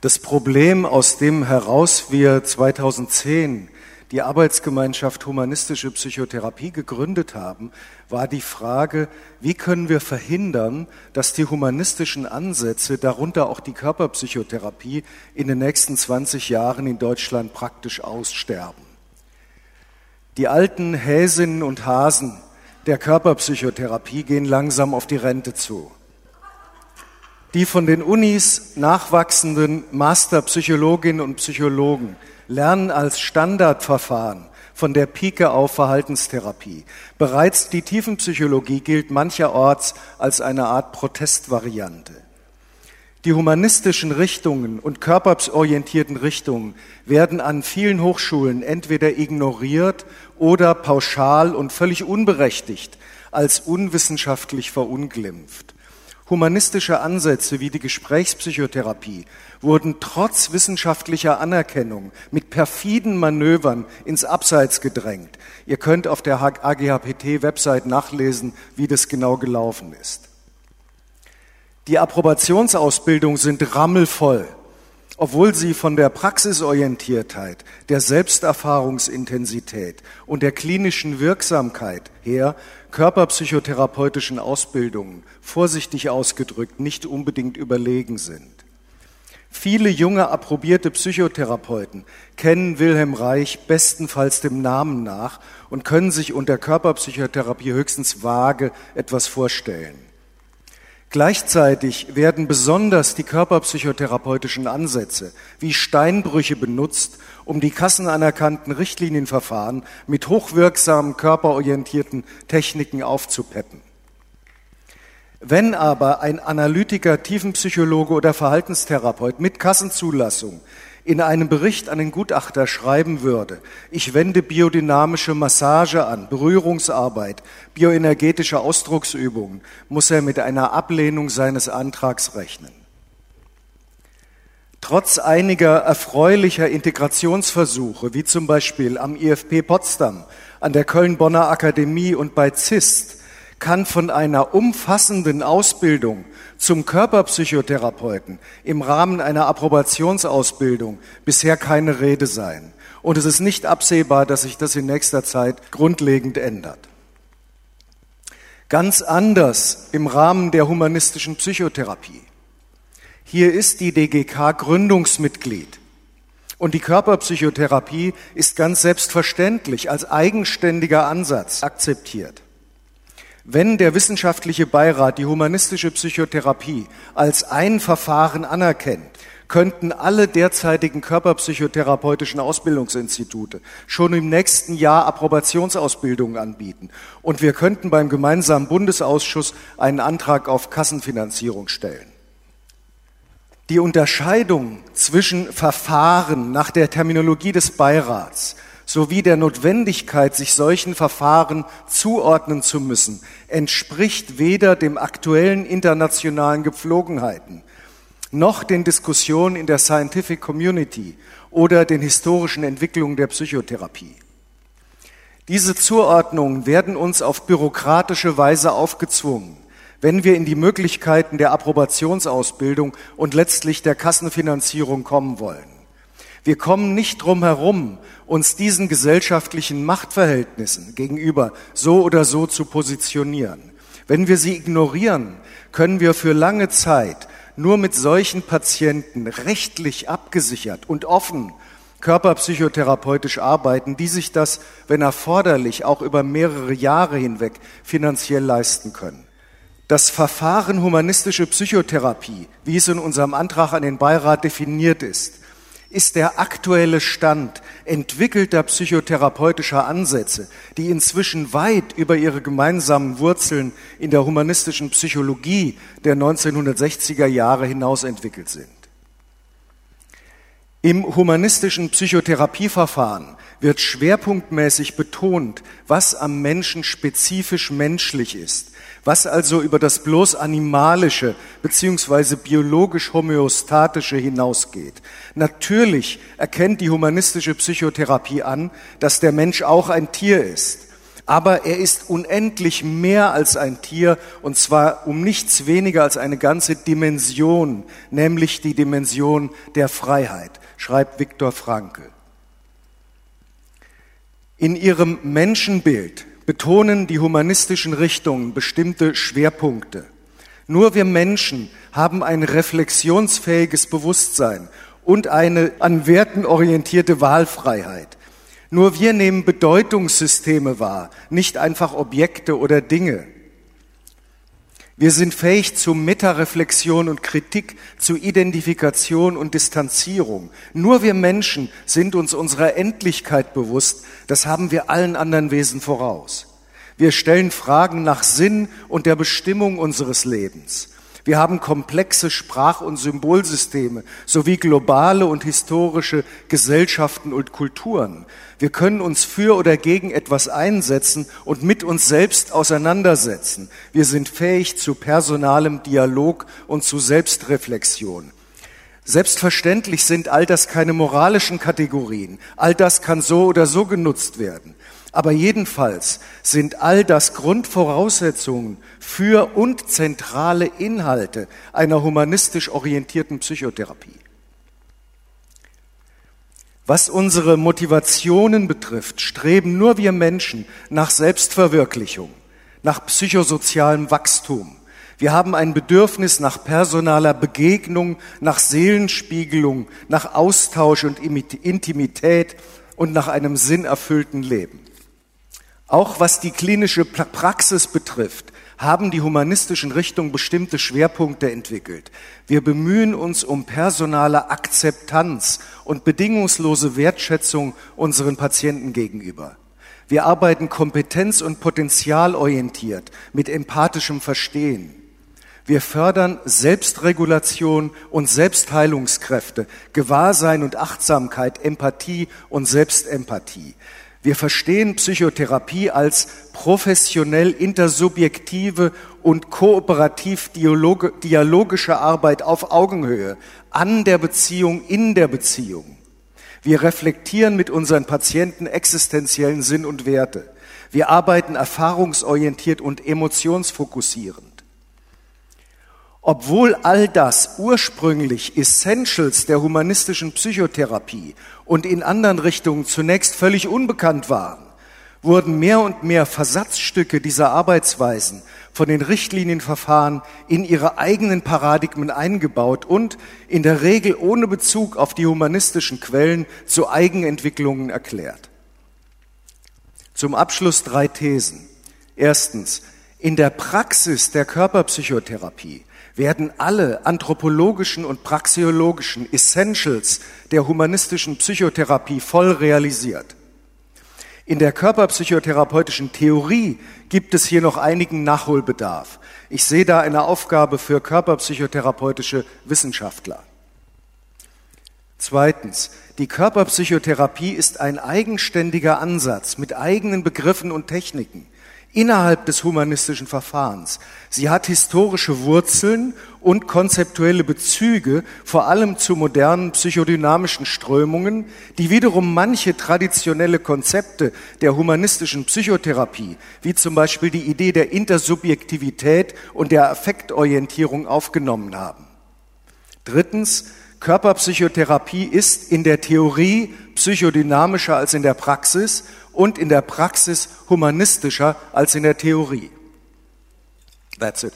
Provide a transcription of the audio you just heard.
Das Problem, aus dem heraus wir 2010 die Arbeitsgemeinschaft Humanistische Psychotherapie gegründet haben, war die Frage, wie können wir verhindern, dass die humanistischen Ansätze, darunter auch die Körperpsychotherapie, in den nächsten 20 Jahren in Deutschland praktisch aussterben. Die alten Häsinnen und Hasen der Körperpsychotherapie gehen langsam auf die Rente zu. Die von den Unis nachwachsenden Masterpsychologinnen und Psychologen lernen als Standardverfahren von der Pike auf Verhaltenstherapie. Bereits die Tiefenpsychologie gilt mancherorts als eine Art Protestvariante. Die humanistischen Richtungen und körperorientierten Richtungen werden an vielen Hochschulen entweder ignoriert oder pauschal und völlig unberechtigt als unwissenschaftlich verunglimpft. Humanistische Ansätze wie die Gesprächspsychotherapie wurden trotz wissenschaftlicher Anerkennung mit perfiden Manövern ins Abseits gedrängt. Ihr könnt auf der AGHPT-Website nachlesen, wie das genau gelaufen ist. Die Approbationsausbildungen sind rammelvoll, obwohl sie von der Praxisorientiertheit, der Selbsterfahrungsintensität und der klinischen Wirksamkeit her körperpsychotherapeutischen Ausbildungen, vorsichtig ausgedrückt, nicht unbedingt überlegen sind. Viele junge approbierte Psychotherapeuten kennen Wilhelm Reich bestenfalls dem Namen nach und können sich unter Körperpsychotherapie höchstens vage etwas vorstellen. Gleichzeitig werden besonders die körperpsychotherapeutischen Ansätze wie Steinbrüche benutzt, um die kassenanerkannten Richtlinienverfahren mit hochwirksamen körperorientierten Techniken aufzupeppen. Wenn aber ein Analytiker, Tiefenpsychologe oder Verhaltenstherapeut mit Kassenzulassung in einem Bericht an den Gutachter schreiben würde, ich wende biodynamische Massage an, Berührungsarbeit, bioenergetische Ausdrucksübungen, muss er mit einer Ablehnung seines Antrags rechnen. Trotz einiger erfreulicher Integrationsversuche, wie zum Beispiel am IFP Potsdam, an der Köln-Bonner Akademie und bei ZIST, kann von einer umfassenden Ausbildung zum Körperpsychotherapeuten im Rahmen einer Approbationsausbildung bisher keine Rede sein. Und es ist nicht absehbar, dass sich das in nächster Zeit grundlegend ändert. Ganz anders im Rahmen der humanistischen Psychotherapie. Hier ist die DGK Gründungsmitglied. Und die Körperpsychotherapie ist ganz selbstverständlich als eigenständiger Ansatz akzeptiert. Wenn der wissenschaftliche Beirat die humanistische Psychotherapie als ein Verfahren anerkennt, könnten alle derzeitigen körperpsychotherapeutischen Ausbildungsinstitute schon im nächsten Jahr Approbationsausbildungen anbieten. Und wir könnten beim gemeinsamen Bundesausschuss einen Antrag auf Kassenfinanzierung stellen. Die Unterscheidung zwischen Verfahren nach der Terminologie des Beirats sowie der Notwendigkeit, sich solchen Verfahren zuordnen zu müssen, entspricht weder dem aktuellen internationalen Gepflogenheiten noch den Diskussionen in der Scientific Community oder den historischen Entwicklungen der Psychotherapie. Diese Zuordnungen werden uns auf bürokratische Weise aufgezwungen, wenn wir in die Möglichkeiten der Approbationsausbildung und letztlich der Kassenfinanzierung kommen wollen. Wir kommen nicht drum herum, uns diesen gesellschaftlichen Machtverhältnissen gegenüber so oder so zu positionieren. Wenn wir sie ignorieren, können wir für lange Zeit nur mit solchen Patienten rechtlich abgesichert und offen körperpsychotherapeutisch arbeiten, die sich das, wenn erforderlich, auch über mehrere Jahre hinweg finanziell leisten können. Das Verfahren humanistische Psychotherapie, wie es in unserem Antrag an den Beirat definiert ist, ist der aktuelle Stand entwickelter psychotherapeutischer Ansätze, die inzwischen weit über ihre gemeinsamen Wurzeln in der humanistischen Psychologie der 1960er Jahre hinaus entwickelt sind. Im humanistischen Psychotherapieverfahren wird schwerpunktmäßig betont, was am Menschen spezifisch menschlich ist, was also über das bloß animalische beziehungsweise biologisch homöostatische hinausgeht. Natürlich erkennt die humanistische Psychotherapie an, dass der Mensch auch ein Tier ist. Aber er ist unendlich mehr als ein Tier und zwar um nichts weniger als eine ganze Dimension, nämlich die Dimension der Freiheit, schreibt Viktor Frankl. In ihrem Menschenbild betonen die humanistischen Richtungen bestimmte Schwerpunkte. Nur wir Menschen haben ein reflexionsfähiges Bewusstsein und eine an Werten orientierte Wahlfreiheit. Nur wir nehmen Bedeutungssysteme wahr, nicht einfach Objekte oder Dinge. Wir sind fähig zu Metareflexion und Kritik, zu Identifikation und Distanzierung. Nur wir Menschen sind uns unserer Endlichkeit bewusst. Das haben wir allen anderen Wesen voraus. Wir stellen Fragen nach Sinn und der Bestimmung unseres Lebens. Wir haben komplexe Sprach- und Symbolsysteme sowie globale und historische Gesellschaften und Kulturen. Wir können uns für oder gegen etwas einsetzen und mit uns selbst auseinandersetzen. Wir sind fähig zu personalem Dialog und zu Selbstreflexion. Selbstverständlich sind all das keine moralischen Kategorien. All das kann so oder so genutzt werden. Aber jedenfalls sind all das Grundvoraussetzungen für und zentrale Inhalte einer humanistisch orientierten Psychotherapie. Was unsere Motivationen betrifft, streben nur wir Menschen nach Selbstverwirklichung, nach psychosozialem Wachstum. Wir haben ein Bedürfnis nach personaler Begegnung, nach Seelenspiegelung, nach Austausch und Intimität und nach einem sinnerfüllten Leben. Auch was die klinische Praxis betrifft, haben die humanistischen Richtungen bestimmte Schwerpunkte entwickelt. Wir bemühen uns um personale Akzeptanz und bedingungslose Wertschätzung unseren Patienten gegenüber. Wir arbeiten kompetenz- und potenzialorientiert mit empathischem Verstehen. Wir fördern Selbstregulation und Selbstheilungskräfte, Gewahrsein und Achtsamkeit, Empathie und Selbstempathie. Wir verstehen Psychotherapie als professionell intersubjektive und kooperativ dialogische Arbeit auf Augenhöhe, an der Beziehung, in der Beziehung. Wir reflektieren mit unseren Patienten existenziellen Sinn und Werte. Wir arbeiten erfahrungsorientiert und emotionsfokussierend. Obwohl all das ursprünglich Essentials der humanistischen Psychotherapie und in anderen Richtungen zunächst völlig unbekannt waren, wurden mehr und mehr Versatzstücke dieser Arbeitsweisen von den Richtlinienverfahren in ihre eigenen Paradigmen eingebaut und in der Regel ohne Bezug auf die humanistischen Quellen zu Eigenentwicklungen erklärt. Zum Abschluss drei Thesen. Erstens, in der Praxis der Körperpsychotherapie werden alle anthropologischen und praxeologischen Essentials der humanistischen Psychotherapie voll realisiert. In der körperpsychotherapeutischen Theorie gibt es hier noch einigen Nachholbedarf. Ich sehe da eine Aufgabe für körperpsychotherapeutische Wissenschaftler. Zweitens, die Körperpsychotherapie ist ein eigenständiger Ansatz mit eigenen Begriffen und Techniken innerhalb des humanistischen Verfahrens. Sie hat historische Wurzeln und konzeptuelle Bezüge, vor allem zu modernen psychodynamischen Strömungen, die wiederum manche traditionelle Konzepte der humanistischen Psychotherapie, wie zum Beispiel die Idee der Intersubjektivität und der Affektorientierung aufgenommen haben. Drittens, Körperpsychotherapie ist in der Theorie psychodynamischer als in der Praxis und in der Praxis humanistischer als in der Theorie. That's it.